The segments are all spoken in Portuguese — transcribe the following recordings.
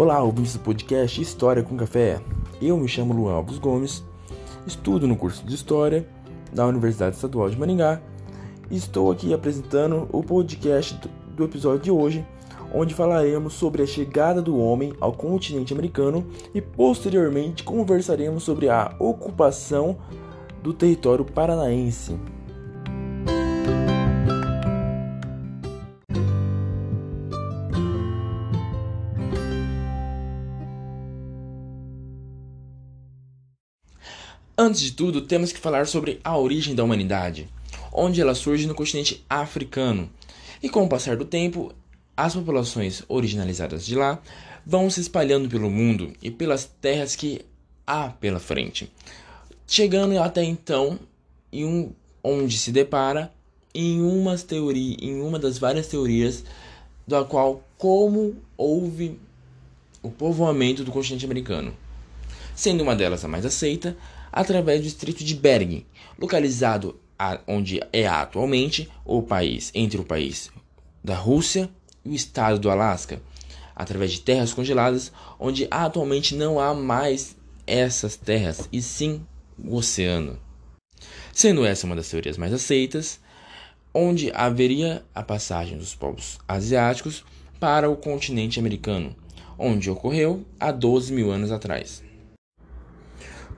Olá, ouvintes do podcast História com Café. Eu me chamo Luan Alves Gomes, estudo no curso de História da Universidade Estadual de Maringá e estou aqui apresentando o podcast do episódio de hoje, onde falaremos sobre a chegada do homem ao continente americano e posteriormente conversaremos sobre a ocupação do território paranaense. Antes de tudo, temos que falar sobre a origem da humanidade, onde ela surge no continente africano. E com o passar do tempo, as populações originalizadas de lá vão se espalhando pelo mundo e pelas terras que há pela frente, chegando até então em um, onde se depara em, umas teoria, em uma das várias teorias da qual como houve o povoamento do continente americano. Sendo uma delas a mais aceita, através do Estreito de Bering, localizado onde é atualmente o país entre o país da Rússia e o estado do Alasca, através de terras congeladas, onde atualmente não há mais essas terras e sim o oceano. Sendo essa uma das teorias mais aceitas, onde haveria a passagem dos povos asiáticos para o continente americano, onde ocorreu há 12 mil anos atrás.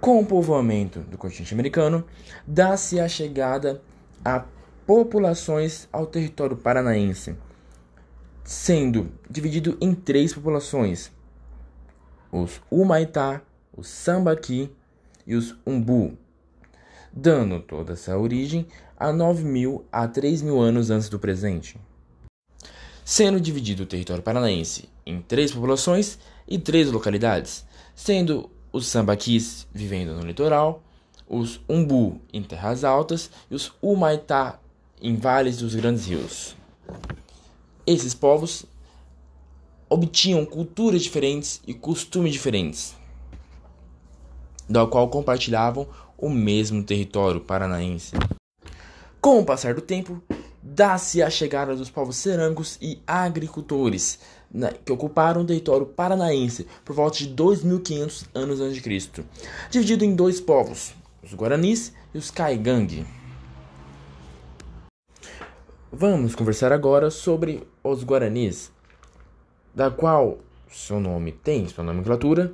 Com o povoamento do continente americano, dá-se a chegada a populações ao território paranaense, sendo dividido em três populações: os Humaitá, os Sambaqui e os Umbu, dando toda essa origem a 9 mil a 3 mil anos antes do presente. Sendo dividido o território paranaense em três populações e três localidades, sendo os sambaquis vivendo no litoral, os umbu em terras altas e os humaitá em vales dos grandes rios. Esses povos obtinham culturas diferentes e costumes diferentes, da qual compartilhavam o mesmo território paranaense. Com o passar do tempo, dá-se a chegada dos povos cerâmicos e agricultores, que ocuparam o território paranaense por volta de 2500 anos antes de Cristo, dividido em dois povos, os Guaranis e os Caigangue. Vamos conversar agora sobre os Guaranis, da qual seu nome tem sua nomenclatura,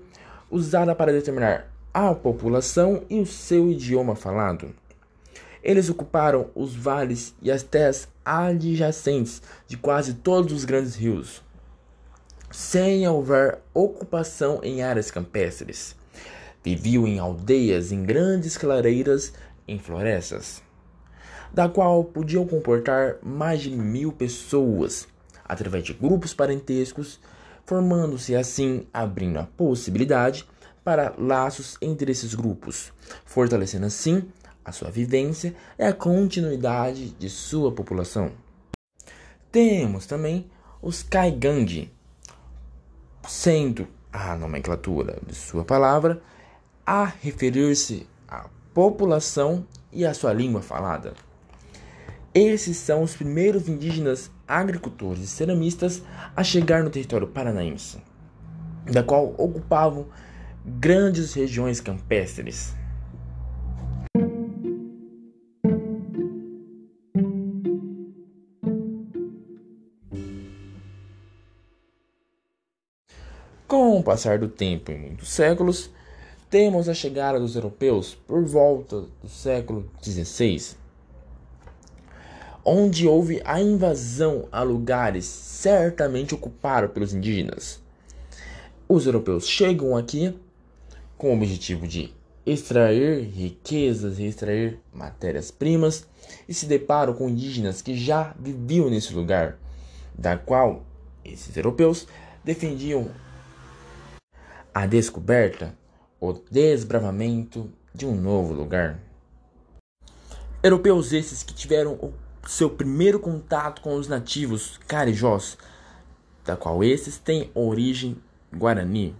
usada para determinar a população e o seu idioma falado. Eles ocuparam os vales e as terras adjacentes de quase todos os grandes rios, sem houver ocupação em áreas campestres. Viviam em aldeias, em grandes clareiras, em florestas, da qual podiam comportar mais de mil pessoas, através de grupos parentescos, formando-se assim, abrindo a possibilidade para laços entre esses grupos, fortalecendo assim a sua vivência e a continuidade de sua população. Temos também os Kaigang, sendo a nomenclatura de sua palavra a referir-se à população e à sua língua falada. Esses são os primeiros indígenas agricultores e ceramistas a chegar no território paranaense, da qual ocupavam grandes regiões campestres. Com o passar do tempo e muitos séculos, temos a chegada dos europeus por volta do século XVI, onde houve a invasão a lugares certamente ocupados pelos indígenas. Os europeus chegam aqui com o objetivo de extrair riquezas e extrair matérias-primas e se deparam com indígenas que já viviam nesse lugar, da qual esses europeus defendiam a descoberta, o desbravamento de um novo lugar. Europeus esses que tiveram o seu primeiro contato com os nativos carijós, da qual esses têm origem guarani,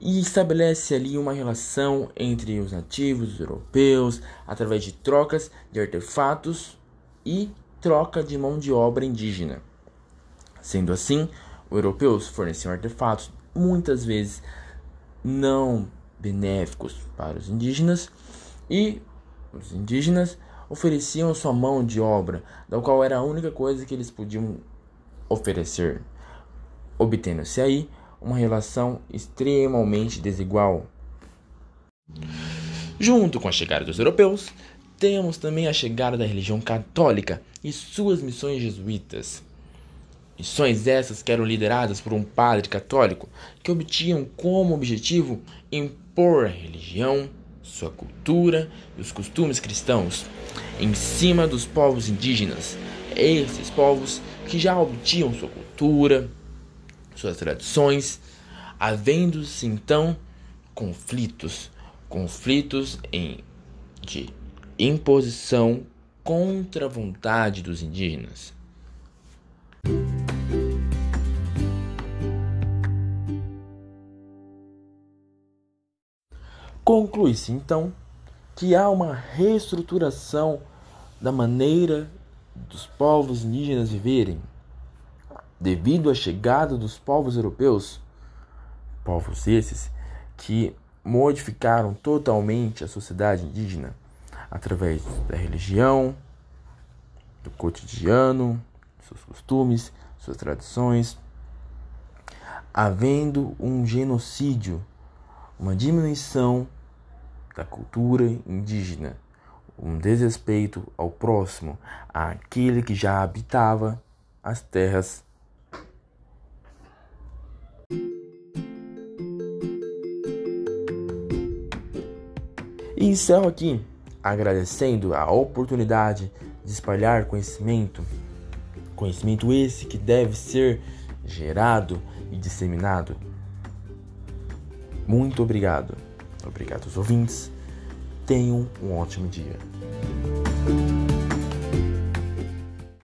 e estabelece ali uma relação entre os nativos os europeus através de trocas de artefatos e troca de mão de obra indígena. Sendo assim, os europeus forneciam artefatos muitas vezes não benéficos para os indígenas e os indígenas ofereciam sua mão de obra, da qual era a única coisa que eles podiam oferecer, obtendo-se aí uma relação extremamente desigual. Junto com a chegada dos europeus, temos também a chegada da religião católica e suas missões jesuítas. Missões essas que eram lideradas por um padre católico que obtinham como objetivo impor a religião, sua cultura e os costumes cristãos em cima dos povos indígenas, esses povos que já obtinham sua cultura, suas tradições, havendo-se então conflitos, conflitos em de imposição contra a vontade dos indígenas. Conclui-se então que há uma reestruturação da maneira dos povos indígenas viverem devido à chegada dos povos europeus, povos esses que modificaram totalmente a sociedade indígena através da religião, do cotidiano, seus costumes, suas tradições, havendo um genocídio, uma diminuição da cultura indígena, um desrespeito ao próximo, àquele que já habitava as terras. E encerro aqui agradecendo a oportunidade de espalhar conhecimento, conhecimento esse que deve ser gerado e disseminado. Muito obrigado. Obrigado aos ouvintes. Tenham um ótimo dia.